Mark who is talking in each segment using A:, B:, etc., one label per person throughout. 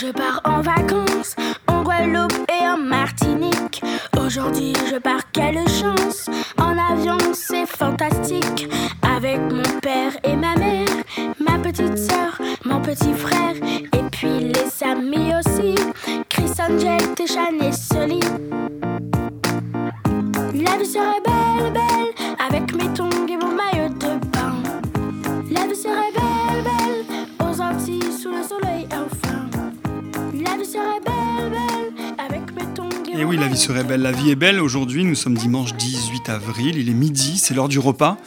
A: je pars en vacances en Guadeloupe et en Martinique. Aujourd'hui, je pars, quelle chance! En avion, c'est fantastique. Avec mon père et ma mère, ma petite soeur, mon petit frère, et puis les amis aussi. Chris Angel, Téchan et Sully.
B: Oui, la vie serait belle. La vie est belle. Aujourd'hui, nous sommes dimanche 18 avril. Il est midi, c'est l'heure du repas.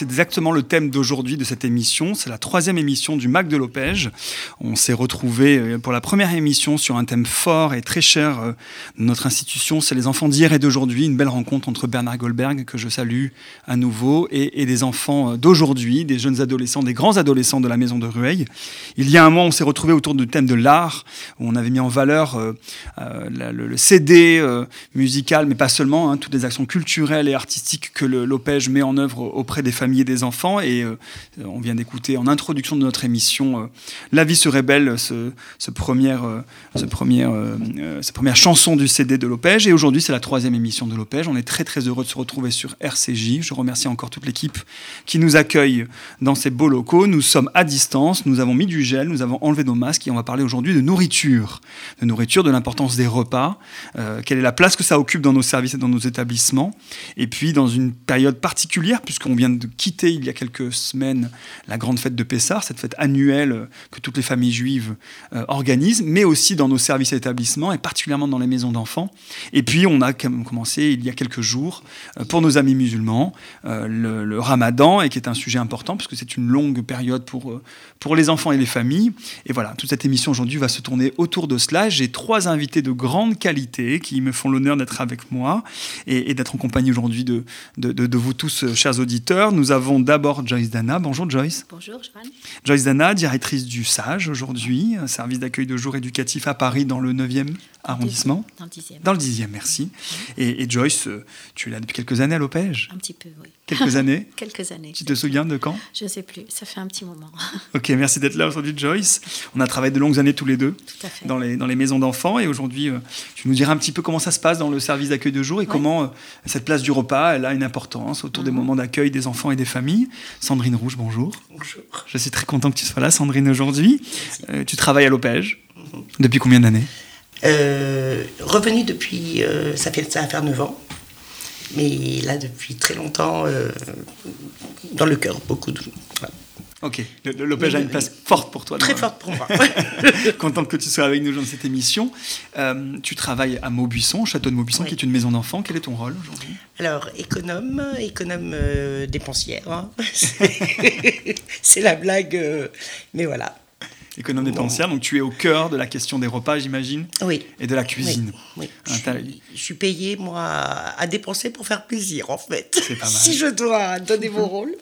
B: C'est exactement le thème d'aujourd'hui de cette émission. C'est la troisième émission du Mac de Lopège. On s'est retrouvés euh, pour la première émission sur un thème fort et très cher euh, de notre institution. C'est les enfants d'hier et d'aujourd'hui. Une belle rencontre entre Bernard Goldberg, que je salue à nouveau, et, des enfants euh, d'aujourd'hui, des jeunes adolescents, des grands adolescents de la maison de Rueil. Il y a un mois, on s'est retrouvés autour du thème de l'art, où on avait mis en valeur euh, euh, le, CD euh, musical, mais pas seulement, hein, toutes les actions culturelles et artistiques que l'OPEJ met en œuvre auprès des familles des enfants. Et euh, on vient d'écouter en introduction de notre émission euh, La vie serait belle, ce, ce première, euh, ce premier, euh, cette première chanson du CD de l'OPEJ. Et aujourd'hui, c'est la troisième émission de l'OPEJ. On est très très heureux de se retrouver sur RCJ. Je remercie encore toute l'équipe qui nous accueille dans ces beaux locaux. Nous sommes à distance, nous avons mis du gel, nous avons enlevé nos masques et on va parler aujourd'hui de nourriture. De nourriture, de l'importance des repas, quelle est la place que ça occupe dans nos services et dans nos établissements. Et puis dans une période particulière, puisqu'on vient de quitter il y a quelques semaines la grande fête de Pessar, cette fête annuelle que toutes les familles juives euh, organisent, mais aussi dans nos services et établissements et particulièrement dans les maisons d'enfants. Et puis on a com- commencé il y a quelques jours euh, pour nos amis musulmans euh, le, ramadan et qui est un sujet important puisque c'est une longue période pour, pour les enfants et les familles. Et voilà, toute cette émission aujourd'hui va se tourner autour de cela. J'ai trois invités de grande qualité qui me font l'honneur d'être avec moi et, d'être en compagnie aujourd'hui de, de, vous tous, chers auditeurs. Avons d'abord Joyce Dana. Bonjour Joyce.
C: Bonjour, Joanne.
B: Joyce Dana, directrice du SAGE aujourd'hui, service d'accueil de jour éducatif à Paris dans le 9e arrondissement.
C: Dans le dixième.
B: Dans le 10e, merci. Et, et Joyce, euh, tu es là depuis quelques années à l'Opège
C: Un petit peu, oui.
B: Quelques années
C: Quelques années.
B: Tu te souviens de quand?
C: Je ne sais plus, ça fait un petit moment.
B: Ok, merci d'être là aujourd'hui, Joyce. On a travaillé de longues années tous les deux
C: Tout à fait.
B: dans les, dans les maisons d'enfants et aujourd'hui, euh, tu nous diras un petit peu comment ça se passe dans le service d'accueil de jour et comment euh, cette place du repas, elle a une importance autour des
C: Mhm.
B: moments d'accueil des enfants et des familles. Sandrine Rouge, bonjour.
D: Bonjour.
B: Je suis très content que tu sois là, Sandrine, aujourd'hui. Euh, tu travailles à l'Opège. Depuis combien d'années
D: Euh, revenu depuis, euh, ça, fait, ça va faire 9 ans, mais là depuis très longtemps, euh, dans le cœur, beaucoup de... voilà.
B: Ok, l'Opège a une place forte pour toi.
D: Très forte pour moi.
B: Content que tu sois avec nous dans cette émission. Euh, tu travailles à Maubuisson, au château de Maubuisson,
D: Oui.
B: qui est une maison d'enfants. Quel est ton rôle aujourd'hui?
D: Alors, économe, économe euh, dépensière, hein. C'est- la blague, euh, mais voilà.
B: Économe dépensière, donc tu es au cœur de la question des repas, j'imagine,
D: Oui.
B: et de la cuisine.
D: Oui, oui.
B: Ah,
D: Je, suis, je suis payée, moi, à dépenser pour faire plaisir, en fait.
B: C'est pas mal.
D: Si je dois donner mon rôle.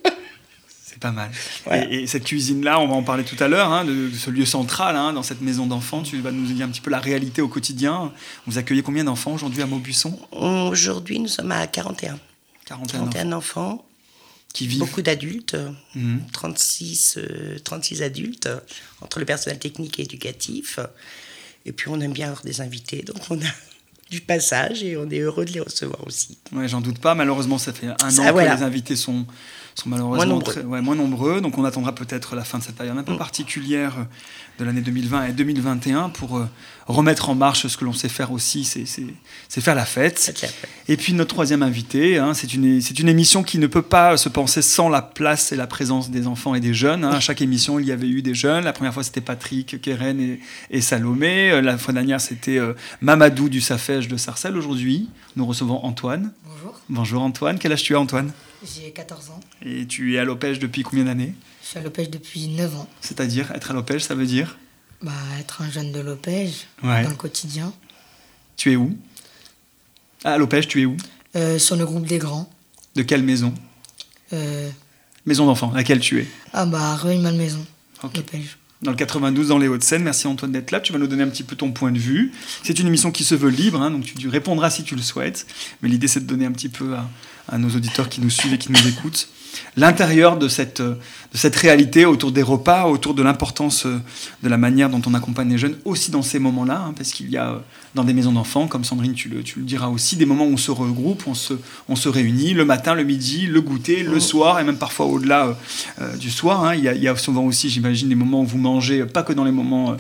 B: C'est pas mal.
D: Voilà.
B: Et, et cette cuisine-là, on va en parler tout à l'heure, hein, de, de ce lieu central hein, dans cette maison d'enfants. Tu vas nous dire un petit peu la réalité au quotidien. Vous accueillez combien d'enfants aujourd'hui à Maubuisson?
D: Aujourd'hui, nous sommes à 41.
B: 41 enfants
D: 41 enfants,
B: qui vivent.
D: beaucoup d'adultes,
B: Mhm.
D: 36, euh, 36 adultes, entre le personnel technique et éducatif. Et puis on aime bien avoir des invités, donc on a du passage et on est heureux de les recevoir aussi.
B: Ouais, j'en doute pas. Malheureusement, ça fait un
D: Ça,
B: an
D: voilà.
B: que les invités sont, sont malheureusement
D: Moins nombreux.
B: très- ouais, moins nombreux. Donc, on attendra peut-être la fin de cette période un peu
D: Mm.
B: particulière de l'année 2020 et 2021 pour euh, remettre en marche ce que l'on sait faire aussi, c'est- faire la fête. Et puis notre troisième invité, hein, c'est une, c'est une émission qui ne peut pas se penser sans la place et la présence des enfants et des jeunes. hein. À chaque émission, il y avait eu des jeunes. La première fois, c'était Patrick, Keren et, et Salomé. Euh, La fois dernière, c'était euh, Mamadou du Safège de Sarcelles. Aujourd'hui, nous recevons Antoine.
E: Bonjour,
B: Bonjour Antoine. Quel âge tu as Antoine?
E: J'ai 14 ans.
B: Et tu es à l'Opège depuis combien d'années
E: Je suis à Lopège depuis 9 ans.
B: C'est-à-dire, être à l'Opège, ça veut dire
E: Bah, être un jeune de Lopège
B: Ouais.
E: dans le quotidien.
B: Tu es où Ah, À l'Opège, tu es où
E: Euh, sur le groupe des grands.
B: De quelle maison
E: Euh,
B: Maison d'enfants, laquelle tu es
E: ah bah, Rueil-Malmaison,
B: Ok.
E: Lopège.
B: dans le 92 dans les Hauts-de-Seine. Merci Antoine d'être là. Tu vas nous donner un petit peu ton point de vue. C'est une émission qui se veut libre, hein, donc tu tu répondras si tu le souhaites. Mais l'idée, c'est de donner un petit peu à, à nos auditeurs qui nous suivent et qui nous écoutent l'intérieur de cette, de cette réalité autour des repas, autour de l'importance de la manière dont on accompagne les jeunes aussi dans ces moments-là, hein, parce qu'il y a dans des maisons d'enfants, comme Sandrine, tu le, tu le, diras aussi, des moments où on se regroupe, on se, on se réunit le matin, le midi, le goûter, le soir, et même parfois au-delà du soir. Hein. Il, y a, il, y a, souvent aussi, j'imagine, des moments où vous mangez, pas que dans les moments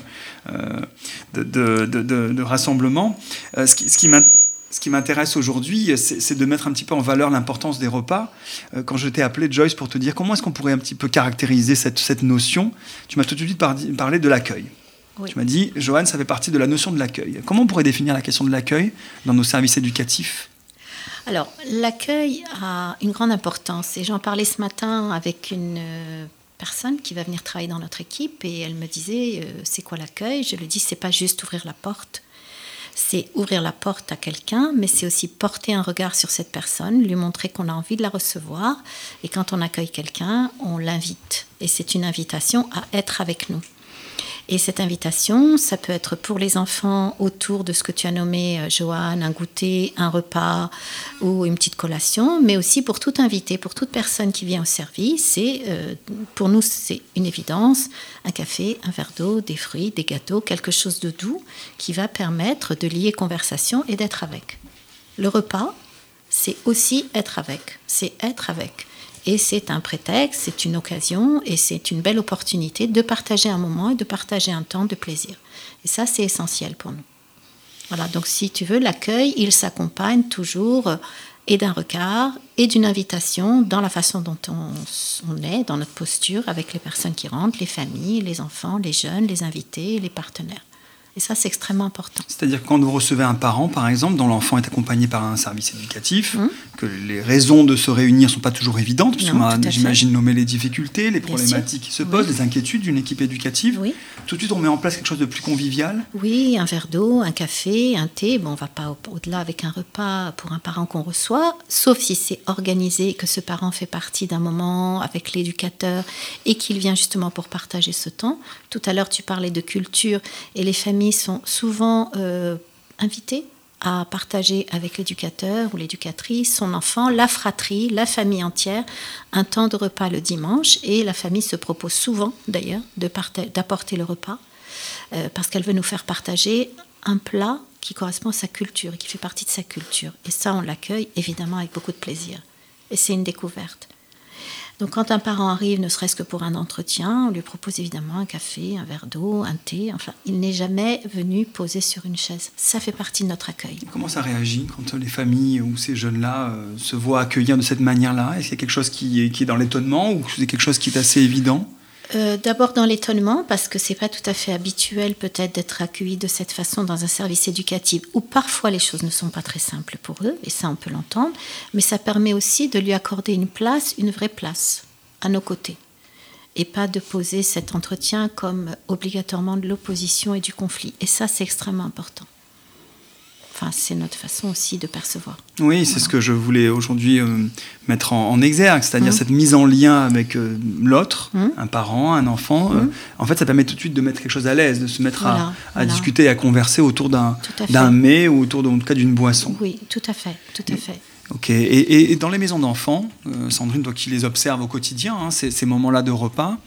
B: de, de, de, de, rassemblement. ce qui, ce qui ce qui m'intéresse aujourd'hui, c'est de mettre un petit peu en valeur l'importance des repas. Euh, quand je t'ai appelé, Joyce, pour te dire comment est-ce qu'on pourrait un petit peu caractériser cette, cette notion, tu m'as tout de suite parlé de l'accueil. Oui. Tu m'as dit, Joanne, ça fait partie de la notion de l'accueil. Comment on pourrait définir la question de l'accueil dans nos services éducatifs?
C: Alors, l'accueil a une grande importance. Et j'en parlais ce matin avec une euh, personne qui va venir travailler dans notre équipe et elle me disait, euh, c'est quoi l'accueil? Je lui dis, c'est pas juste ouvrir la porte c'est ouvrir la porte à quelqu'un, mais c'est aussi porter un regard sur cette personne, lui montrer qu'on a envie de la recevoir. Et quand on accueille quelqu'un, on l'invite. Et c'est une invitation à être avec nous. Et cette invitation, ça peut être pour les enfants autour de ce que tu as nommé, euh, Joanne, un goûter, un repas ou une petite collation, mais aussi pour tout invité, pour toute personne qui vient au service. C'est, euh, pour nous, c'est une évidence, un café, un verre d'eau, des fruits, des gâteaux, quelque chose de doux qui va permettre de lier conversation et d'être avec. Le repas, c'est aussi être avec, c'est être avec. Et c'est un prétexte, c'est une occasion et c'est une belle opportunité de partager un moment et de partager un temps de plaisir. Et ça, c'est essentiel pour nous. Voilà, donc si tu veux, l'accueil, il s'accompagne toujours et d'un regard et d'une invitation dans la façon dont on, on, est, dans notre posture avec les personnes qui rentrent, les familles, les enfants, les jeunes, les invités, les partenaires. Et ça, c'est extrêmement important.
B: C'est-à-dire quand vous recevez un parent, par exemple, dont l'enfant est accompagné par un service éducatif, mmh. que les raisons de se réunir ne sont pas toujours évidentes, parce qu'on j'imagine, nommer les difficultés, les problématiques qui se posent, les inquiétudes d'une équipe éducative.
C: Oui.
B: Tout de suite, on met en place quelque chose de plus convivial.
C: Oui, un verre d'eau, un café, un thé. Bon, on ne va pas au-delà avec un repas pour un parent qu'on reçoit, sauf si c'est organisé, que ce parent fait partie d'un moment avec l'éducateur et qu'il vient justement pour partager ce temps. Tout à l'heure, tu parlais de culture et les familles sont souvent euh, invités à partager avec l'éducateur ou l'éducatrice, son enfant, la fratrie, la famille entière, un temps de repas le dimanche. Et la famille se propose souvent, d'ailleurs, d'apporter le repas, euh, parce qu'elle veut nous faire partager un plat qui correspond à sa culture et qui fait partie de sa culture. Et ça, on l'accueille évidemment avec beaucoup de plaisir. Et c'est une découverte. Donc quand un parent arrive, ne serait-ce que pour un entretien, on lui propose évidemment un café, un verre d'eau, un thé. Enfin, il n'est jamais venu poser sur une chaise. Ça fait partie de notre accueil.
B: Comment ça réagit quand les familles ou ces jeunes-là euh, se voient accueillir de cette manière-là? Est-ce qu'il y a quelque chose qui est, qui est dans l'étonnement ou c'est quelque chose qui est assez évident?
C: Euh, D'abord dans l'étonnement, parce que c'est pas tout à fait habituel peut-être d'être accueilli de cette façon dans un service éducatif où parfois les choses ne sont pas très simples pour eux, et ça on peut l'entendre, mais ça permet aussi de lui accorder une place, une vraie place, à nos côtés, et pas de poser cet entretien comme obligatoirement de l'opposition et du conflit. Et ça c'est extrêmement important. Enfin, c'est notre façon aussi de percevoir.
B: Oui, c'est ce que je voulais aujourd'hui euh, mettre en, en exergue, c'est-à-dire mmh. cette mise en lien avec euh, l'autre, mmh. un parent, un enfant. Euh, mmh. en fait, ça permet tout de suite de mettre quelque chose à l'aise, de se mettre voilà, à, à voilà. discuter et à converser autour d'un mets ou autour, de, en tout cas, d'une boisson.
C: Oui, tout à fait, tout à fait.
B: Ok. Et, et, dans les maisons d'enfants, euh, Sandrine, toi qui les observes au quotidien, hein, ces, ces moments-là de repas,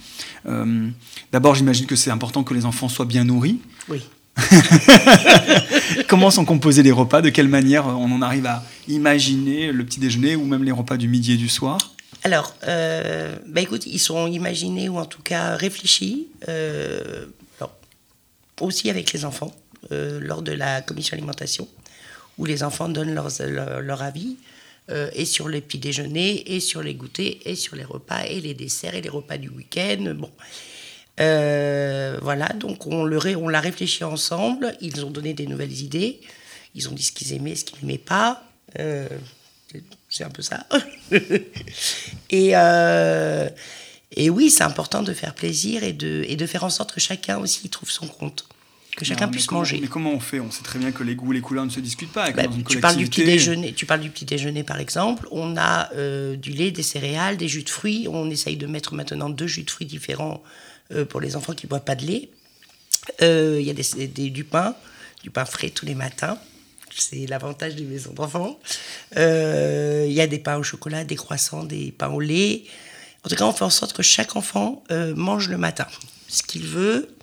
B: euh, d'abord, j'imagine que c'est important que les enfants soient bien nourris.
D: Oui.
B: Comment sont composés les repas? De quelle manière on en arrive à imaginer le petit déjeuner ou même les repas du midi et du soir?
D: Alors, euh, bah écoute, ils sont imaginés ou en tout cas réfléchis, euh, aussi avec les enfants, euh, lors de la commission alimentation, où les enfants donnent leur, leur avis. Euh, et sur les petits déjeuners, et sur les goûters, et sur les repas, et les desserts, et les repas du week-end. Bon. Euh, voilà, donc on, le ré, on l'a réfléchi ensemble. Ils ont donné des nouvelles idées. Ils ont dit ce qu'ils aimaient, ce qu'ils n'aimaient pas. Euh, c'est un peu ça. et, euh, et oui, c'est important de faire plaisir et de, et de faire en sorte que chacun aussi trouve son compte. Que chacun
B: Non,
D: puisse
B: comment,
D: manger.
B: Mais comment on fait? On sait très bien que les goûts les couleurs ne se discutent pas.
D: Bah, tu, parles du petit déjeuner, tu parles du petit déjeuner, par exemple. On a euh, du lait, des céréales, des jus de fruits. On essaye de mettre maintenant deux jus de fruits différents pour les enfants qui ne boivent pas de lait. Il euh, y a des, des, du pain, du pain frais tous les matins, C'est l'avantage des maisons d'enfants. Euh, Il y a des pains au chocolat, des croissants, des pains au lait. En tout cas, on fait en sorte que chaque enfant euh, mange le matin ce qu'il veut.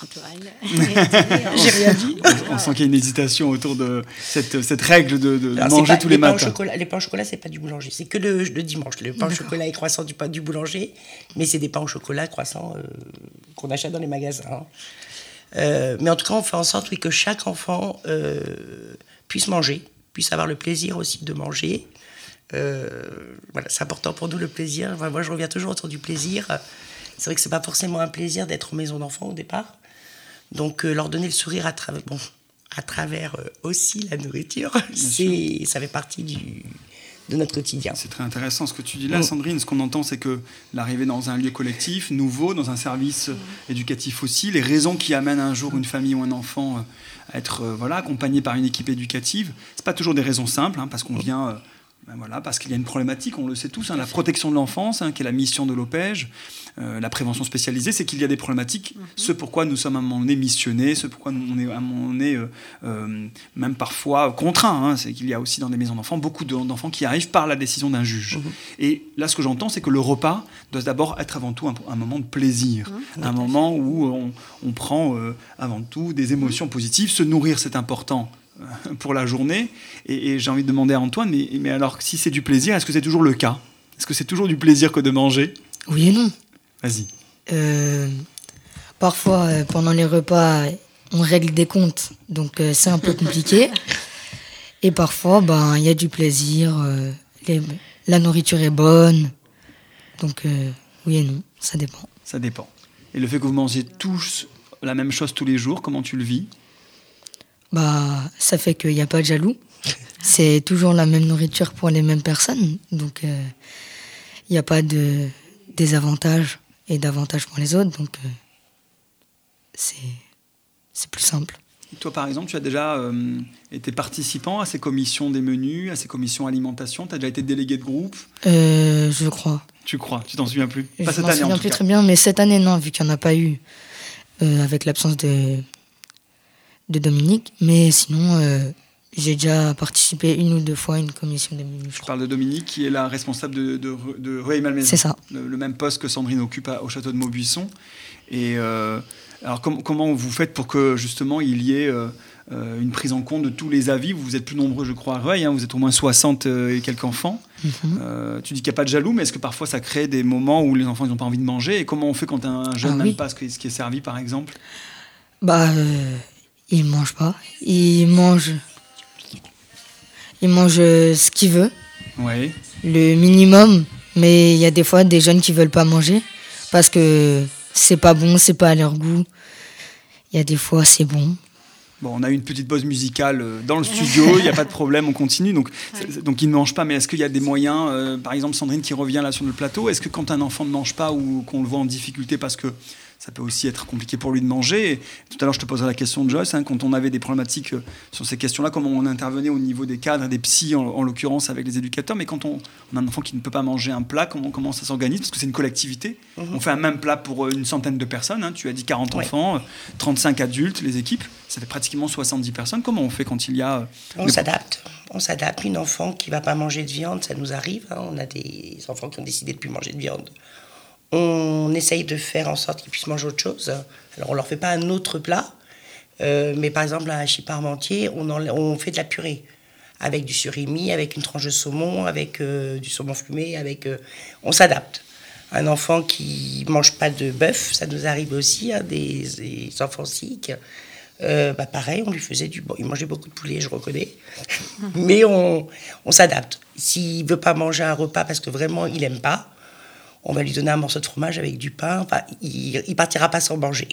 C: Antoine,
D: J'ai rien dit.
B: On sent qu'il y a une hésitation autour de cette, cette règle de, de
D: Alors, c'est
B: manger
D: pas-
B: tous les,
D: au
B: matins.
D: chocolat, les pains au chocolat, c'est pas du boulanger. C'est que le, le dimanche. Le pain au chocolat et croissant du pain du boulanger. Mais c'est des pains au chocolat, croissants euh, qu'on achète dans les magasins. hein. Euh, mais en tout cas, on fait en sorte oui, que chaque enfant euh, puisse manger, puisse avoir le plaisir aussi de manger. Euh, voilà, c'est important pour nous le plaisir. Enfin, moi, je reviens toujours autour du plaisir. C'est vrai que c'est pas forcément un plaisir d'être en maison d'enfant au départ. Donc, euh, leur donner le sourire à travers, bon, à travers euh, aussi la nourriture, c'est, ça fait partie du, de notre quotidien.
B: C'est très intéressant ce que tu dis là,
D: Mm.
B: Sandrine. Ce qu'on entend, c'est que l'arrivée dans un lieu collectif, nouveau, dans un service euh, éducatif aussi, les raisons qui amènent un jour une famille ou un enfant à être voilà, accompagné par une équipe éducative, c'est pas toujours des raisons simples, hein, parce qu'on vient. Ben voilà, parce qu'il y a une problématique, on le sait tous, hein, la protection de l'enfance, hein, qui est la mission de l'OPEJ, euh, la prévention spécialisée, c'est qu'il y a des problématiques, ce pourquoi nous sommes à un moment donné missionnés, ce pourquoi nous, on est à un moment donné euh, euh, même parfois contraints, hein, c'est qu'il y a aussi dans des maisons d'enfants beaucoup de- d'enfants qui arrivent par la décision d'un juge. Et là, ce que j'entends, c'est que le repas doit d'abord être avant tout un, un moment de plaisir, un moment où on, on prend avant tout des émotions positives. Se nourrir, c'est important pour la journée. Et, et j'ai envie de demander à Antoine, mais, mais alors si c'est du plaisir, est-ce que c'est toujours le cas? Est-ce que c'est toujours du plaisir que de manger?
E: Oui et non.
B: Vas-y.
E: Euh, parfois, euh, pendant les repas, on règle des comptes, donc euh, c'est un peu compliqué. Et parfois, ben, il y a du plaisir, les- la nourriture est bonne. Donc, oui et non, ça dépend.
B: Ça dépend. Et le fait que vous mangez tous la même chose tous les jours, comment tu le vis?
E: Bah, ça fait qu'il n'y a pas de jaloux. C'est toujours la même nourriture pour les mêmes personnes. Donc, euh, il n'y a pas de désavantages et d'avantages pour les autres. Donc, euh, c'est plus simple.
B: Toi, par exemple, tu as déjà euh, été participant à ces commissions des menus, à ces commissions alimentation? Tu as déjà été délégué de groupe?
E: Euh, je crois.
B: Tu crois? Tu t'en souviens plus?
E: Je
B: Pas cette
E: m'en
B: année en
E: souviens
B: tout
E: plus
B: cas.
E: très bien, mais cette année, non, vu qu'il n'y en a pas eu euh, avec l'absence de, de Dominique. Mais sinon, euh, j'ai déjà participé une ou deux fois à une commission menus, je
B: parle de Dominique, qui est la responsable de, de, de Rueil-Malmaison.
E: C'est ça.
B: Le, le même poste que Sandrine occupe à- au château de Maubuisson. Et euh, alors, com- comment vous faites pour que justement il y ait euh, une prise en compte de tous les avis? Vous êtes plus nombreux, je crois, à Rueil. hein, vous êtes au moins 60 et quelques enfants.
E: Mhm.
B: Euh, tu dis qu'il n'y a pas de jaloux, mais est-ce que parfois ça crée des moments où les enfants n'ont pas envie de manger? Et comment on fait quand un jeune
E: Ah
B: n'aime
E: oui.
B: pas ce qui, ce qui est servi, par exemple?
E: Bah, euh, il mange pas. Il mange. Il mange euh, ce qu'il veut,
B: Oui.
E: le minimum. Mais il y a des fois des jeunes qui veulent pas manger parce que c'est pas bon, c'est pas à leur goût. Il y a des fois c'est bon.
B: Bon, on a eu une petite pause musicale euh, dans le studio, il n'y a pas de problème, on continue. Donc, donc il ne mange pas, mais est-ce qu'il y a des moyens, euh, par exemple Sandrine qui revient là sur le plateau, est-ce que quand un enfant ne mange pas ou qu'on le voit en difficulté parce que ça peut aussi être compliqué pour lui de manger. Et tout à l'heure, je te posais la question de Joyce, hein, quand on avait des problématiques euh, sur ces questions-là, comment on intervenait au niveau des cadres, des psys en, en l'occurrence avec les éducateurs, mais quand on, on a un enfant qui ne peut pas manger un plat, comment, comment ça s'organise? Parce que c'est une collectivité. On fait un même plat pour euh, une centaine de personnes. hein. Tu as dit 40
D: Ouais.
B: enfants, euh, 35 adultes, les équipes. Ça fait pratiquement 70 personnes. Comment on fait quand il y a... euh,
D: On s'adapte. On s'adapte. Une enfant qui va pas manger de viande, ça nous arrive. hein. On a des enfants qui ont décidé de plus manger de viande. On essaye de faire en sorte qu'ils puissent manger autre chose. Alors on leur fait pas un autre plat, euh, mais par exemple un hachis parmentier, on, en- on fait de la purée avec du surimi, avec une tranche de saumon, avec euh, du saumon fumé, avec. euh, on s'adapte. Un enfant qui mange pas de bœuf, ça nous arrive aussi, hein, des, des enfants. Euh, bah pareil, on lui faisait du. Bon, il mangeait beaucoup de poulet, je reconnais. Mais on, on s'adapte. S'il veut pas manger un repas parce que vraiment il aime pas, on va lui donner un morceau de fromage avec du pain. Enfin, il, il partira pas sans manger.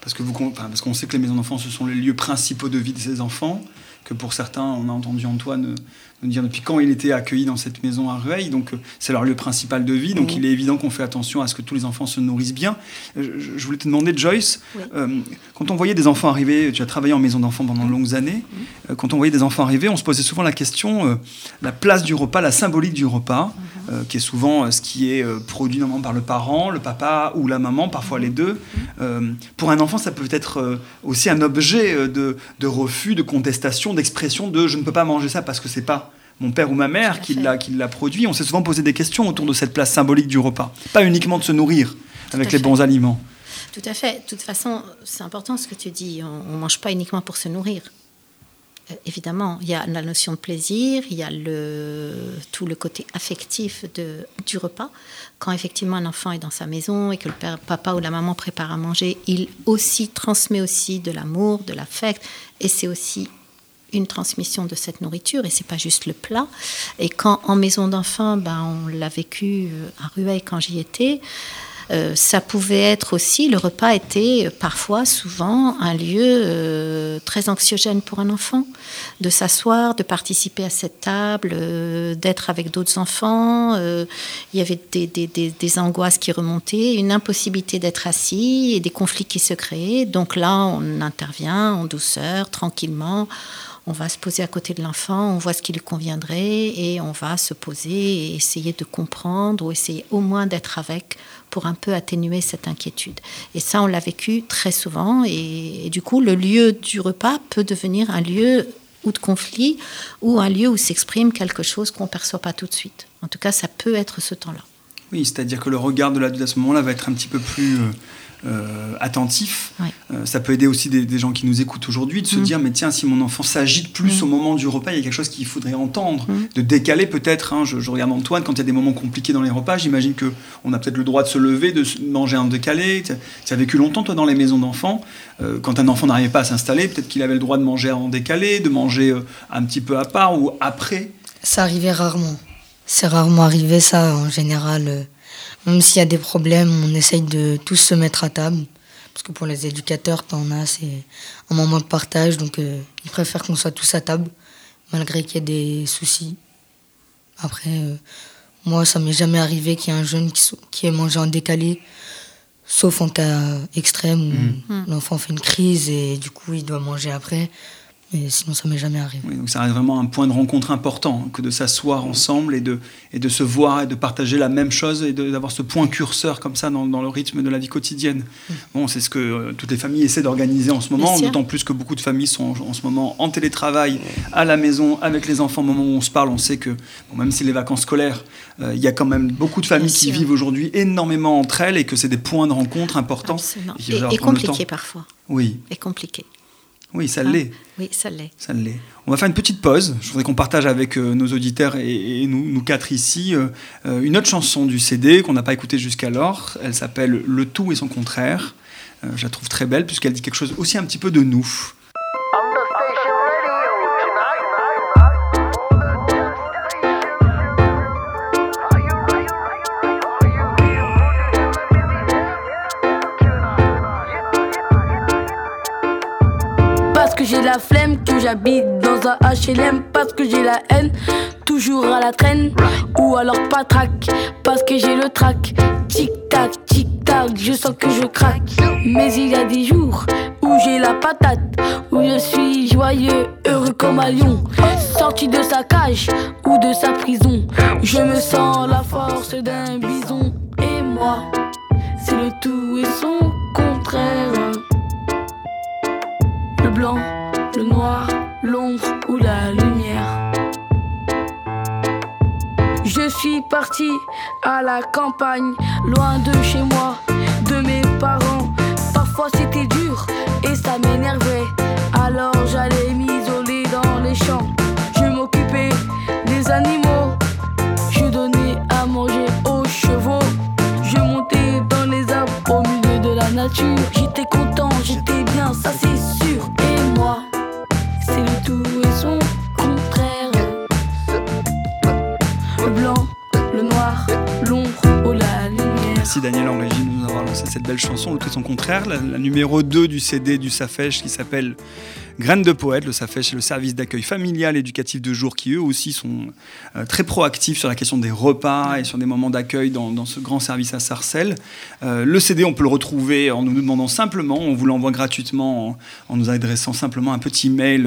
B: Parce que vous, parce qu'on sait que les maisons d'enfants, ce sont les lieux principaux de vie de ces enfants. Que pour certains, on a entendu Antoine euh, nous dire depuis quand il était accueilli dans cette maison à Rueil. Donc c'est leur lieu principal de vie. Donc il est évident qu'on fait attention à ce que tous les enfants se nourrissent bien. Je, voulais te demander, Joyce, quand on voyait des enfants arriver, tu as travaillé en maison d'enfants pendant de longues années, quand on voyait des enfants arriver, on se posait souvent la question, la place du repas, la symbolique du repas, mhm. qui est souvent ce qui est produit normalement par le parent, le papa ou la maman, parfois les deux. Mhm. pour un enfant, ça peut être aussi un objet de, de refus, de contestation, d'expression de je ne peux pas manger ça parce que c'est pas mon père ou ma mère qui l'a, qui l'a produit. On s'est souvent posé des questions autour de cette place symbolique du repas. Pas uniquement de se nourrir avec les bons aliments.
C: Tout à fait. De toute façon, c'est important ce que tu dis. On ne mange pas uniquement pour se nourrir. Euh, évidemment, il y a la notion de plaisir, il y a le, tout le côté affectif de, du repas. Quand effectivement un enfant est dans sa maison et que le père, papa ou la maman prépare à manger, il aussi transmet aussi de l'amour, de l'affect, et c'est aussi une transmission de cette nourriture et c'est pas juste le plat. Et quand en maison d'enfants, ben, on l'a vécu euh, à Rueil quand j'y étais, euh, ça pouvait être aussi, le repas était parfois, souvent, un lieu euh, très anxiogène pour un enfant, de s'asseoir, de participer à cette table, d'être avec d'autres enfants. il y avait des, des, angoisses qui remontaient, une impossibilité d'être assis et des conflits qui se créaient. Donc là, on intervient en douceur, tranquillement on va se poser à côté de l'enfant, on voit ce qui lui conviendrait et on va se poser et essayer de comprendre ou essayer au moins d'être avec pour un peu atténuer cette inquiétude. Et ça, on l'a vécu très souvent et, du coup, le lieu du repas peut devenir un lieu ou de conflit ou un lieu où s'exprime quelque chose qu'on ne perçoit pas tout de suite. En tout cas, ça peut être ce temps-là.
B: Oui, c'est-à-dire que le regard de l'adulte à ce moment-là va être un petit peu plus... Euh, euh, attentif. Euh, ça peut aider aussi des, gens qui nous écoutent aujourd'hui de se mm. dire mais tiens si mon enfant s'agite plus mm. au moment du repas il y a quelque chose qu'il faudrait entendre, mm. de décaler peut-être. Hein. je, regarde Antoine quand il y a des moments compliqués dans les repas, j'imagine que on a peut-être le droit de se lever, de manger en décalé. Tu as vécu longtemps toi dans les maisons d'enfants. Euh, quand un enfant n'arrivait pas à s'installer, peut-être qu'il avait le droit de manger en décalé, de manger un petit peu à part ou après.
E: Ça arrivait rarement. C'est rarement arrivé ça en général même s'il y a des problèmes, on essaye de tous se mettre à table. Parce que pour les éducateurs, t'en as, c'est un moment de partage. Donc, euh, ils préfèrent qu'on soit tous à table, malgré qu'il y ait des soucis. Après, euh, moi, ça m'est jamais arrivé qu'il y ait un jeune qui, qui ait mangé en décalé, sauf en cas extrême où mmh. l'enfant fait une crise et du coup, il doit manger après. Mais sinon, ça m'est jamais arrivé.
B: donc ça reste vraiment un point de rencontre important, que de s'asseoir ensemble et de, et de se voir et de partager la même chose et d'avoir ce point curseur comme ça dans, dans, le rythme de la vie quotidienne. Bon, c'est ce que euh, toutes les familles essaient d'organiser en ce moment, d'autant plus que beaucoup de familles sont en, ce moment en télétravail, à la maison, avec les enfants. Au moment où on se parle, on sait que bon, même si les vacances scolaires, euh, il y a quand même beaucoup de familles qui vivent aujourd'hui énormément entre elles et que c'est des points de rencontre importants.
C: Et, et, et compliqués parfois.
B: Oui.
C: Et compliqués.
B: Oui, ça l'est.
C: Oui, ça l'est.
B: Ça l'est. On va faire une petite pause. Je voudrais qu'on partage avec euh, nos auditeurs et, nous, nous, quatre ici euh, euh, une autre chanson du CD qu'on n'a pas écoutée jusqu'alors. Elle s'appelle Le tout et son contraire. je la trouve très belle puisqu'elle dit quelque chose aussi un petit peu de nous.
F: J'ai la flemme, que j'habite dans un HLM parce que j'ai la haine, toujours à la traîne, ou alors pas trac, parce que j'ai le trac. Tic tac, tic tac, je sens que je craque. Mais il y a des jours où j'ai la patate, où je suis joyeux, heureux comme un lion, sorti de sa cage ou de sa prison. Je me sens la force d'un bison, et moi, c'est le tout et son contraire. Le noir, l'ombre ou la lumière. Je suis parti à la campagne, loin de chez moi, de mes parents. Parfois c'était dur et ça m'énervait. Alors j'allais m'isoler dans les champs. Je m'occupais des animaux. Je donnais à manger aux chevaux. Je montais dans les arbres au milieu de la nature.
B: Nous avoir lancé cette belle chanson, le son contraire, la, numéro 2 du CD du Safèche qui s'appelle Graines de Poète, le SAFEJ, le service d'accueil familial éducatif de jour, qui eux aussi sont euh, très proactifs sur la question des repas et sur des moments d'accueil dans, ce grand service à Sarcelles. Euh, le CD, on peut le retrouver en nous demandant simplement, on vous l'envoie gratuitement en, nous adressant simplement un petit mail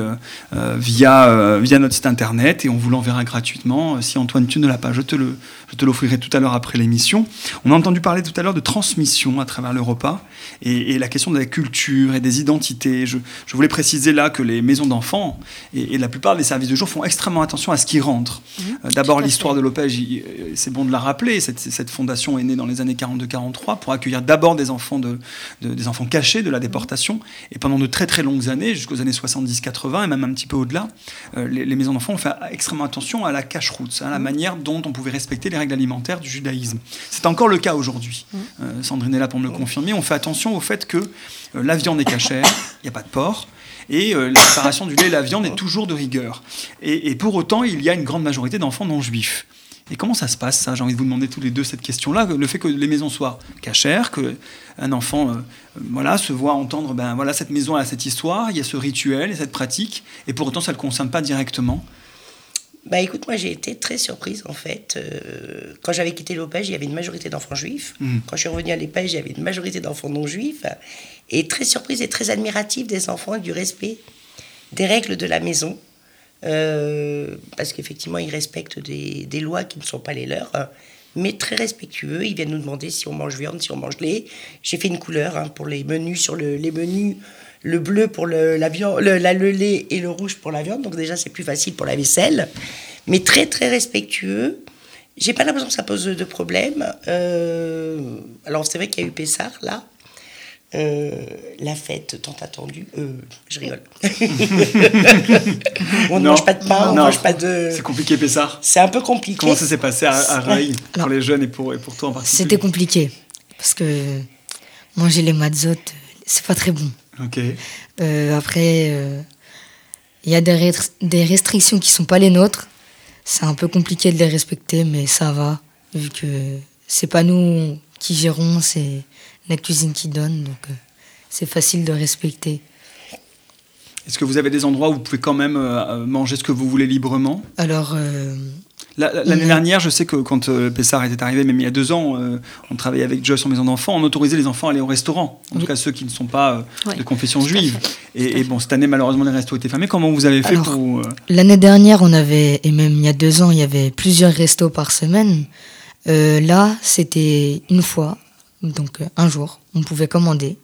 B: euh, via, via notre site internet et on vous l'enverra gratuitement. Si Antoine, tu ne l'as pas, je te le, je te l'offrirai tout à l'heure après l'émission. On a entendu parler tout à l'heure de transmission à travers le repas et, la question de la culture et des identités. Je, voulais préciser là que les maisons d'enfants et, la plupart des services de jour font extrêmement attention à ce qui rentre. Mhm. Euh, d'abord, l'histoire de l'OPEJ, euh, c'est bon de la rappeler. Cette, fondation est née dans les années 42-43 pour accueillir d'abord des enfants de, des enfants cachés de la déportation. Et pendant de très très longues années, jusqu'aux années 70-80 et même un petit peu au-delà, euh, les, maisons d'enfants ont fait extrêmement attention à la cache-route, à la mhm. manière dont on pouvait respecter les règles alimentaires du judaïsme. C'est encore le cas aujourd'hui. Mhm. Sandrine est là pour me le confirmer. On fait attention au fait que euh, la viande est cachère, il n'y a pas de porc, et euh, la préparation du lait et la viande est toujours de rigueur. Et, pour autant, il y a une grande majorité d'enfants non juifs. Et comment ça se passe, ça? J'ai envie de vous demander tous les deux cette question-là. Le fait que les maisons soient cachères, qu'un enfant euh, voilà, se voit entendre, ben voilà, cette maison a cette histoire, il y a ce rituel et cette pratique, et pour autant, ça ne le concerne pas directement.
D: Bah écoute, moi j'ai été très surprise en fait. Euh, quand j'avais quitté l'OPEJ, il y avait une majorité d'enfants juifs. Hmm. Quand je suis revenue à l'EPEJ, il y avait une majorité d'enfants non juifs. Et très surprise et très admirative des enfants et du respect des règles de la maison. Euh, parce qu'effectivement, ils respectent des, des, lois qui ne sont pas les leurs. Mais très respectueux. Ils viennent nous demander si on mange viande, si on mange lait. J'ai fait une couleur hein, pour les menus sur le, les menus le bleu pour le, la viande, le, lait et le rouge pour la viande. Donc déjà, c'est plus facile pour la vaisselle. Mais très, très respectueux. J'ai pas l'impression que ça pose de problème. Euh, alors, c'est vrai qu'il y a eu Pessard, là. Euh, la fête tant attendue. Euh, je rigole. on ne mange pas de pain, on ne mange pas de.
B: C'est compliqué, Pessard.
D: C'est un peu compliqué.
B: Comment ça s'est passé à, à pour les jeunes et pour, et pour toi en particulier
E: C'était compliqué. Parce que manger les mazzotes, c'est pas très bon.
B: Ok.
E: Euh, après, euh, il y a des, des, restrictions qui sont pas les nôtres. C'est un peu compliqué de les respecter, mais ça va, vu que c'est pas nous qui gérons, c'est la cuisine qui donne, donc euh, c'est facile de respecter.
B: Est-ce que vous avez des endroits où vous pouvez quand même manger ce que vous voulez librement?
E: Alors,
B: L'année dernière, je sais que quand euh, Pessard était arrivé, même il y a deux ans, euh, on travaillait avec Joyce en maison d'enfants, on autorisait les enfants à aller au restaurant, en tout cas ceux qui ne sont pas euh, de confession juive. Et, bon, cette année, malheureusement, les restos étaient fermés. Comment vous avez fait pour...
E: L'année dernière, on avait, et même il y a deux ans, il y avait plusieurs restos par semaine. là, c'était une fois, donc un jour, on pouvait commander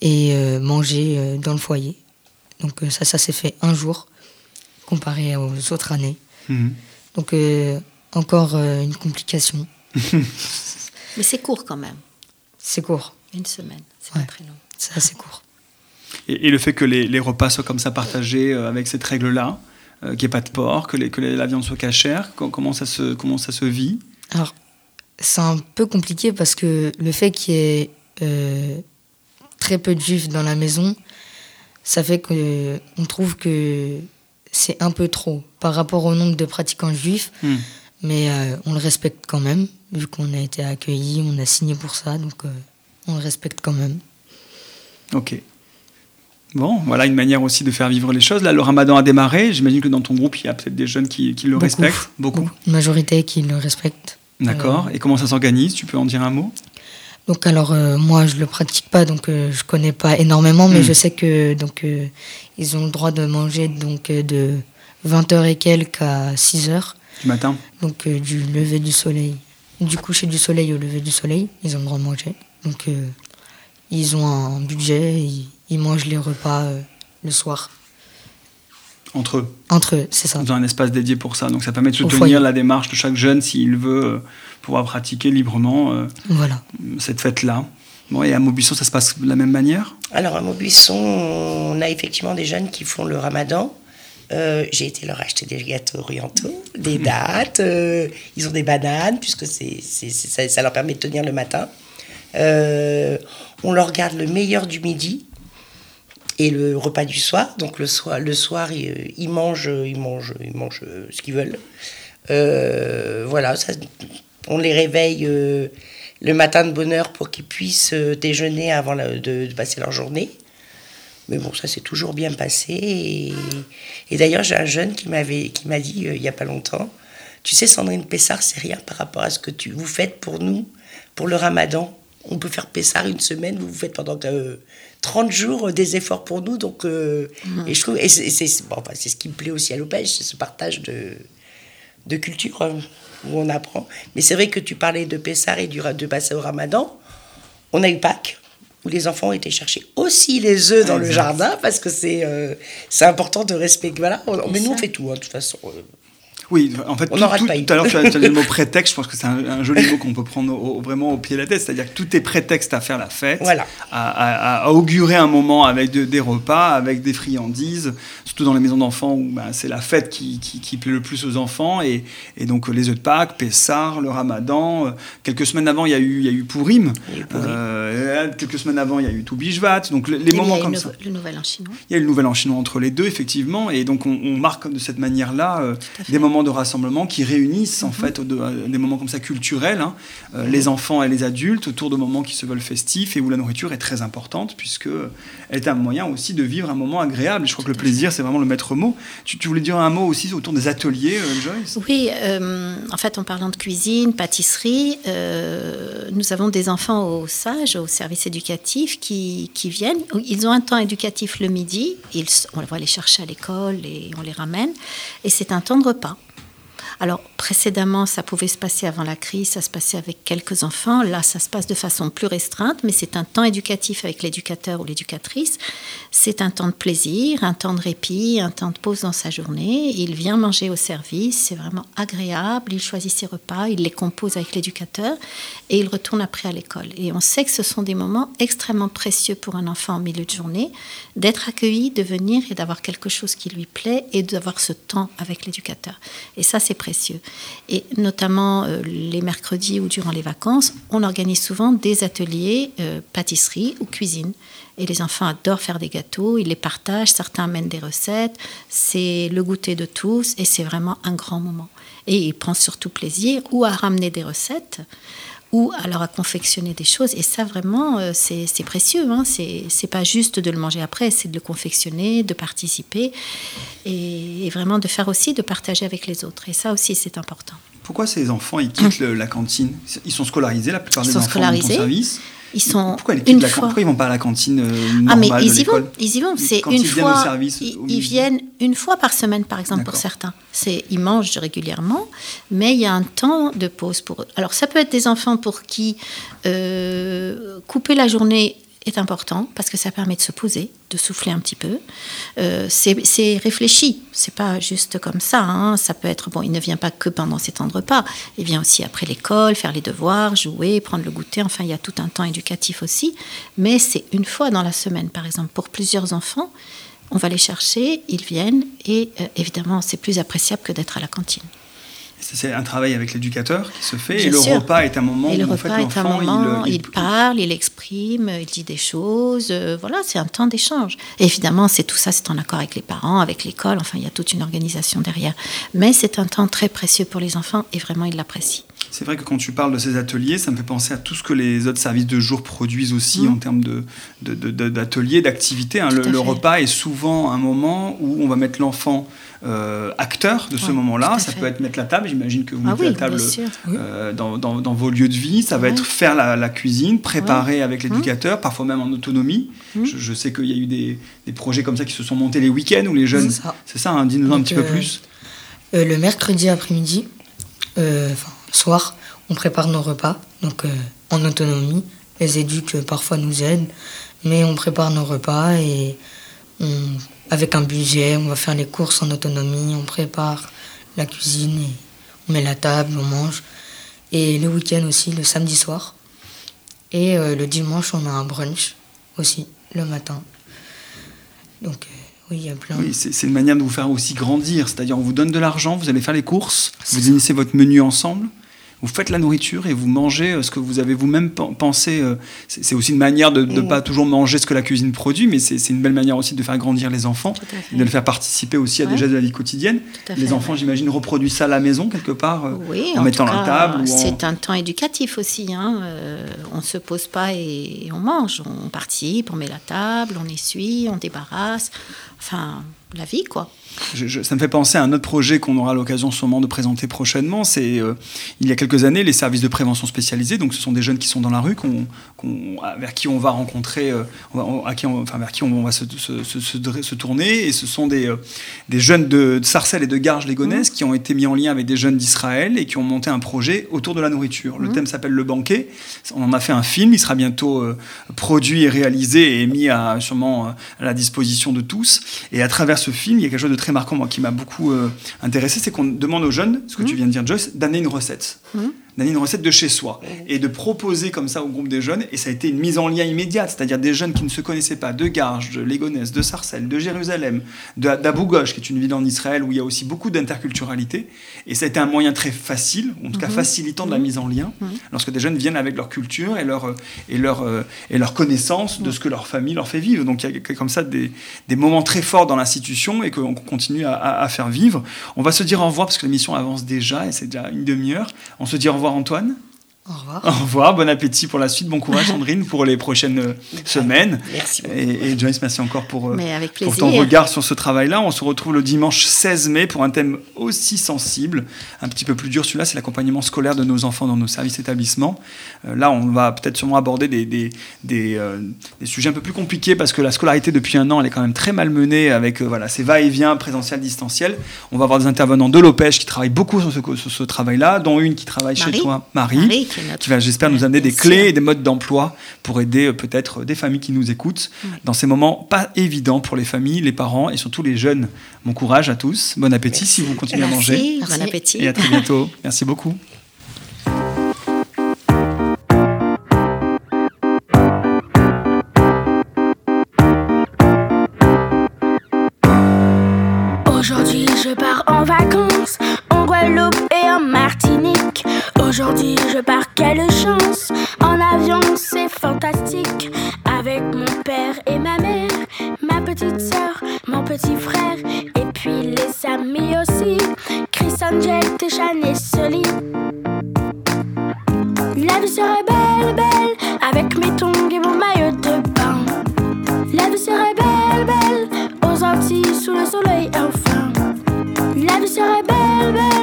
E: et manger dans le foyer. Donc ça, ça s'est fait un jour, comparé aux autres années. Mhm. Donc, euh, encore euh, une complication.
C: Mais c'est court quand même.
E: C'est court.
C: Une semaine, c'est pas très long.
E: C'est assez court.
B: Et, le fait que les, repas soient comme ça partagés euh, avec cette règle-là, qu'il n'y ait pas de porc, que, que, la viande soit cachère, comment ça se, comment ça se vit?
E: Alors, c'est un peu compliqué parce que le fait qu'il y ait très peu de juifs dans la maison, ça fait qu'on trouve que c'est un peu trop par rapport au nombre de pratiquants juifs. Hmm. Mais euh, on le respecte quand même, vu qu'on a été accueillis, on a signé pour ça, donc euh, on le respecte quand même.
B: Ok. Bon, voilà une manière aussi de faire vivre les choses. Là, le ramadan a démarré. J'imagine que dans ton groupe, il y a peut-être des jeunes qui, le respectent. Beaucoup.
E: Une majorité qui le respecte.
B: D'accord. Euh, Et comment ça s'organise? Tu peux en dire un mot?
E: Donc alors moi je le pratique pas donc je connais pas énormément mais hmm. je sais que donc ils ont le droit de manger donc de 20h et quelques à 6h.
B: Du matin?
E: Donc euh, du lever du soleil. Du coucher du soleil au lever du soleil, ils ont le droit de manger. Donc euh, ils ont un budget, ils, mangent les repas euh, le soir.
B: Entre eux
E: Entre eux, c'est ça.
B: Ont un espace dédié pour ça. Donc ça permet de soutenir la démarche de chaque jeune s'il veut pouvoir pratiquer librement
E: voilà.
B: cette fête-là. Bon, et à Maubuisson, ça se passe de la même manière?
D: Alors à Maubuisson, on a effectivement des jeunes qui font le ramadan. Euh, j'ai été leur acheter des gâteaux orientaux, des dates. Euh, ils ont des bananes, puisque c'est, ça, ça, leur permet de tenir le matin. Euh, on leur garde le meilleur du midi et le repas du soir. Donc le soir, le soir ils, mangent, ils mangent, ils mangent ce qu'ils veulent. voilà, ça, on les réveille le matin de bonne heure pour qu'ils puissent déjeuner avant de, passer leur journée. Mais bon, ça s'est toujours bien passé. Et, d'ailleurs, j'ai un jeune qui m'avait, qui m'a dit euh, il y a pas longtemps, tu sais, Sandrine Pessard, c'est rien par rapport à ce que tu, vous faites pour nous, pour le Ramadan. On peut faire Pessard une semaine, vous vous faites pendant euh, 30 jours euh, des efforts pour nous. Donc, euh, et je trouve, et c'est, bon, enfin, ce qui me plaît aussi à l'Opège, c'est ce partage de, de culture euh, où on apprend. Mais c'est vrai que tu parlais de Pessard et du, de passer au Ramadan. On a eu Pâques, où les enfants ont été chercher aussi les œufs dans le jardin, parce que c'est euh, c'est important de respecter. Voilà, on- mais nous, on fait tout, hein, de toute façon.
B: Oui, en fait,
D: On
B: tout, à l'heure, tu as, dit le mot prétexte. Je pense que c'est un, un joli mot qu'on peut prendre au- au- vraiment au pied de la tête. C'est-à-dire que tout est prétexte à faire la fête,
D: Voilà.
B: à, à- à augurer un moment avec de- des repas, avec des friandises, surtout dans les maisons d'enfants où ben, c'est la fête qui, qui- qui plaît le plus aux enfants. Et, et donc, euh, les œufs de Pâques, Pessar, le Ramadan. euh, Quelques semaines avant, il y a eu, il y a eu Pourim.
D: Il y a eu Pourim.
B: Euh, quelques semaines avant, il y a eu Toubishvat. Donc, le- les
C: Et il y
B: moments
C: a
B: comme ça.
C: le nouvel an chinois.
B: Il y a le nouvel an chinois entre les deux, effectivement, et donc on, on marque de cette manière-là euh, des moments de rassemblement qui réunissent en fait de- euh, des moments comme ça culturels, hein, euh, les enfants et les adultes autour de moments qui se veulent festifs et où la nourriture est très importante puisque elle est un moyen aussi de vivre un moment agréable. Je crois que le plaisir c'est vraiment le maître mot. Tu, tu voulais dire un mot aussi autour des ateliers, euh, Joyce?
C: Oui, euh, en fait, en parlant de cuisine, pâtisserie, euh, nous avons des enfants au SAGE, au service éducatif, qui, qui viennent. Ils ont un temps éducatif le midi, ils, on va les chercher à l'école et on les ramène, et c'est un temps de repas. Alors, précédemment, ça pouvait se passer avant la crise, ça se passait avec quelques enfants. Là, ça se passe de façon plus restreinte, mais c'est un temps éducatif avec l'éducateur ou l'éducatrice. C'est un temps de plaisir, un temps de répit, un temps de pause dans sa journée. Il vient manger au service, c'est vraiment agréable. Il choisit ses repas, il les compose avec l'éducateur et il retourne après à l'école. Et on sait que ce sont des moments extrêmement précieux pour un enfant en milieu de journée, d'être accueilli, de venir et d'avoir quelque chose qui lui plaît et d'avoir ce temps avec l'éducateur. Et ça, c'est Et notamment euh, les mercredis ou durant les vacances, on organise souvent des ateliers euh, pâtisserie ou cuisine. Et les enfants adorent faire des gâteaux, ils les partagent, certains amènent des recettes, c'est le goûter de tous et c'est vraiment un grand moment. Et ils prennent surtout plaisir ou à ramener des recettes ou alors à confectionner des choses. Et ça, vraiment, euh, c'est précieux. Hein. C'est pas juste de le manger après, c'est de le confectionner, de participer et, et vraiment de faire aussi, de partager avec les autres. Et ça aussi, c'est important.
B: Pourquoi ces enfants ils quittent le- la cantine? Ils sont scolarisés, la plupart
C: Ils
B: des
C: sont
B: enfants de ton service?
C: Ils sont
B: Pourquoi ils
C: une
B: la
C: fois.
B: Pourquoi ils vont pas à la cantine euh,
C: Ah mais
B: normale
C: ils
B: de
C: y vont, ils y vont. C'est une
B: ils
C: fois.
B: service
C: ils, viennent une fois par semaine, par exemple, pour certains. C'est, ils mangent régulièrement, mais il y a un temps de pause pour eux. Alors ça peut être des enfants pour qui euh, couper la journée est important parce que ça permet de se poser, de souffler un petit peu. Euh, c'est, réfléchi, c'est pas juste comme ça. hein. Ça peut être bon. Il ne vient pas que pendant ces temps de repas. Il vient aussi après l'école, faire les devoirs, jouer, prendre le goûter. Enfin, il y a tout un temps éducatif aussi. Mais c'est une fois dans la semaine, par exemple, pour plusieurs enfants. On va les chercher, ils viennent et euh, évidemment, c'est plus appréciable que d'être à la cantine.
B: C'est un travail avec l'éducateur qui se fait et le
C: sûr.
B: repas est un moment
C: Et le
B: où en fait,
C: repas est un
B: l'enfant,
C: moment,
B: il,
C: il, parle, il exprime, il dit des choses. euh, voilà, c'est un temps d'échange. Évidemment, c'est tout ça, c'est en accord avec les parents, avec l'école. Enfin, il y a toute une organisation derrière. Mais c'est un temps très précieux pour les enfants et vraiment, ils l'apprécient.
B: C'est vrai que quand tu parles de ces ateliers, ça me fait penser à tout ce que les autres services de jour produisent aussi en termes de, de- de- de- d'ateliers, d'activités. hein. Le, repas est souvent un moment où on va mettre l'enfant euh, acteur de ce
C: Ouais,
B: moment-là. Ça
C: fait.
B: peut être mettre la table. J'imagine que vous
C: Ah
B: mettez
C: oui,
B: la table euh, dans, dans- dans vos lieux de vie. Ça va
C: Ouais.
B: être faire la, la cuisine, préparer avec
C: Mmh.
B: l'éducateur, parfois même en autonomie. Je, je sais qu'il y a eu des, des projets comme ça qui se sont montés les week-ends où les jeunes.
E: C'est ça.
B: Ça, hein, dis-nous un petit peu
E: euh,
B: plus.
E: Le mercredi après-midi, enfin, soir, on prépare nos repas, donc euh, en autonomie. Les éduques euh, parfois nous aident, mais on prépare nos repas et avec un budget, on va faire les courses en autonomie, on prépare la cuisine, on met la table, on mange. Et le week-end aussi, le samedi soir. Et euh, le dimanche, on a un brunch aussi, le matin. Oui, il y a plein.
B: Oui, c'est une manière de vous faire aussi grandir. C'est-à-dire, on vous donne de l'argent, vous allez faire les courses, vous initiez votre menu ensemble, vous faites la nourriture et vous mangez euh, ce que vous avez vous-même pensé. Euh, c'est aussi une manière de ne pas toujours manger ce que la cuisine produit, mais c'est une belle manière aussi de faire grandir les enfants et de le faire participer aussi à des gestes de la vie quotidienne. Les enfants, j'imagine, reproduisent ça à la maison quelque part euh, en, mettant la table.
C: C'est un temps éducatif aussi. Hein. on ne se pose pas et on mange. On participe, on met la table, on essuie, on débarrasse. Enfin, la vie, quoi
B: ça me fait penser à un autre projet qu'on aura l'occasion sûrement de présenter prochainement. C'est euh, il y a quelques années les services de prévention spécialisés. Donc ce sont des jeunes qui sont dans la rue, vers qui on va rencontrer, euh, à qui enfin vers qui on va se, se, tourner. Et ce sont des, euh, des jeunes de, Sarcelles et de Garges-les-Gonesse mmh. qui ont été mis en lien avec des jeunes d'Israël et qui ont monté un projet autour de la nourriture. Le mmh. thème s'appelle le banquet. On en a fait un film. Il sera bientôt produit et réalisé et mis à, sûrement à la disposition de tous. Et à travers ce film, il y a quelque chose de très marquant, moi, qui m'a beaucoup euh, intéressé, c'est qu'on demande aux jeunes, ce que tu mmh. viens de dire, Joyce, d'amener une recette. Mmh d'amener une recette de chez soi et de proposer comme ça au groupe des jeunes. Et ça a été une mise en lien immédiate, c'est-à-dire des jeunes qui ne se connaissaient pas de Garges, de Légonesse, de Sarcelles, de Jérusalem, d'Abou Ghosh, qui est une ville en Israël où il y a aussi beaucoup d'interculturalité. Et ça a été un moyen très facile, en tout cas mhm. facilitant de la mise en lien, lorsque des jeunes viennent avec leur culture et leur, et leur, euh, et leur connaissance de ce que leur famille leur fait vivre. Donc il y a comme ça des, des moments très forts dans l'institution et qu'on continue à, à, faire vivre. On va se dire au revoir parce que l'émission avance déjà et c'est déjà une demi-heure. On se dit au revoir Antoine.
C: Au revoir.
B: Au revoir, bon appétit pour la suite, bon courage Sandrine pour les prochaines euh, semaines.
D: Merci
B: beaucoup. Et, Joyce, merci encore pour, euh, pour, ton regard sur ce travail-là. On se retrouve le dimanche 16 mai pour un thème aussi sensible, un petit peu plus dur. Celui-là, c'est l'accompagnement scolaire de nos enfants dans nos services établissements. Euh, là, on va peut-être sûrement aborder des, des, des, sujets un peu plus compliqués parce que la scolarité depuis un an, elle est quand même très mal menée avec voilà, ces va-et-vient présentiel, distanciel. On va avoir des intervenants de l'OPEJ qui travaillent beaucoup sur ce, ce travail-là, dont une qui travaille chez toi, Marie qui va, j'espère, nous amener des clés et des modes d'emploi pour aider euh, peut-être des familles qui nous écoutent dans ces moments pas évidents pour les familles, les parents et surtout les jeunes. Bon courage à tous, bon appétit si vous continuez à manger.
C: Bon appétit.
B: Et à très bientôt. Merci beaucoup.
A: Aujourd'hui, je pars en vacances Aujourd'hui je pars, quelle chance. En avion c'est fantastique. Avec mon père et ma mère Ma petite soeur, mon petit frère Et puis les amis aussi. Chris Angel, Téchan et Sully. La vie serait belle, belle Avec mes tongs et mon maillot de bain. La vie serait belle, belle Aux Antilles sous le soleil enfin. La vie serait belle, belle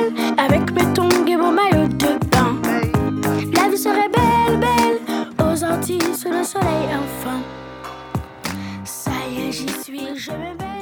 A: je me